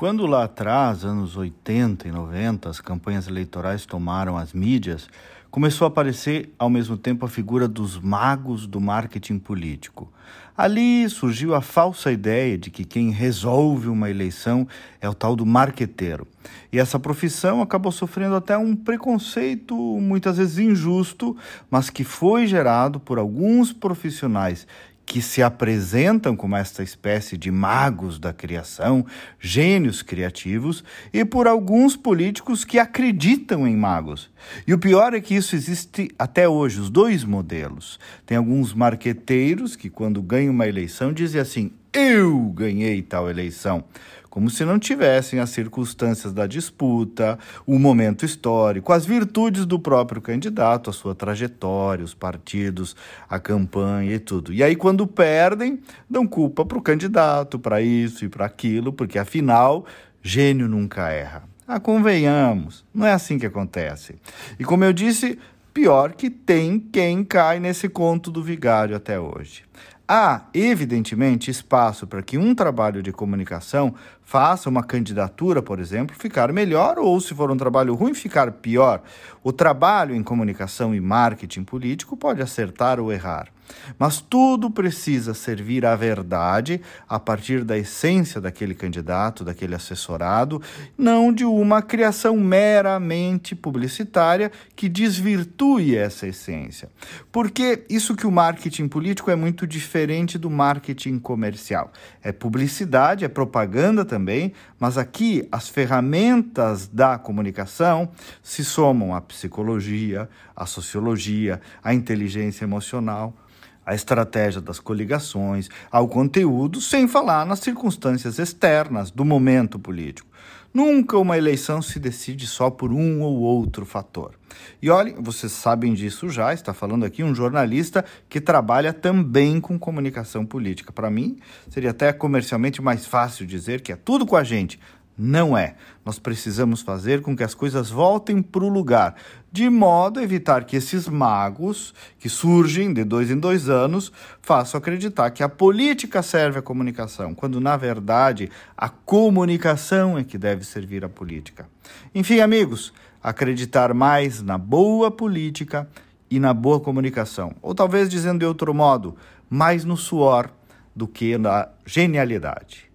Quando lá atrás, anos 80 e 90, as campanhas eleitorais tomaram as mídias, começou a aparecer ao mesmo tempo a figura dos magos do marketing político. Ali surgiu a falsa ideia de que quem resolve uma eleição é o tal do marqueteiro. E essa profissão acabou sofrendo até um preconceito muitas vezes injusto, mas que foi gerado por alguns profissionais que se apresentam como esta espécie de magos da criação, gênios criativos, e por alguns políticos que acreditam em magos. E o pior é que isso existe até hoje, os dois modelos. Tem alguns marqueteiros que, quando ganham uma eleição, dizem assim: eu ganhei tal eleição como se não tivessem as circunstâncias da disputa, o momento histórico, as virtudes do próprio candidato, a sua trajetória, os partidos, a campanha e tudo. E aí, quando perdem, dão culpa para o candidato, para isso e para aquilo, porque afinal, gênio nunca erra. Ah, convenhamos, não é assim que acontece. E como eu disse, pior que tem quem cai nesse conto do vigário até hoje. Há, evidentemente, espaço para que um trabalho de comunicação faça uma candidatura, por exemplo, ficar melhor ou, se for um trabalho ruim, ficar pior. O trabalho em comunicação e marketing político pode acertar ou errar. Mas tudo precisa servir à verdade a partir da essência daquele candidato, daquele assessorado, não de uma criação meramente publicitária que desvirtue essa essência. Porque isso que o marketing político é muito diferente do marketing comercial. É publicidade, é propaganda também, mas aqui as ferramentas da comunicação se somam à psicologia, à sociologia, à inteligência emocional a estratégia das coligações, ao conteúdo, sem falar nas circunstâncias externas do momento político. Nunca uma eleição se decide só por um ou outro fator. E olhem, vocês sabem disso já, está falando aqui um jornalista que trabalha também com comunicação política. Para mim, seria até comercialmente mais fácil dizer que é tudo com a gente, não é. Nós precisamos fazer com que as coisas voltem para o lugar, de modo a evitar que esses magos, que surgem de dois em dois anos, façam acreditar que a política serve à comunicação, quando na verdade a comunicação é que deve servir à política. Enfim, amigos, acreditar mais na boa política e na boa comunicação. Ou talvez dizendo de outro modo, mais no suor do que na genialidade.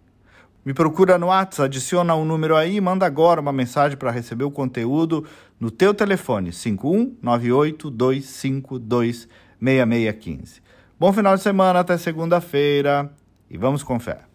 Me procura no WhatsApp, adiciona um número aí e manda agora uma mensagem para receber o conteúdo no teu telefone, 5198-252-6615. Bom final de semana, até segunda-feira e vamos com fé.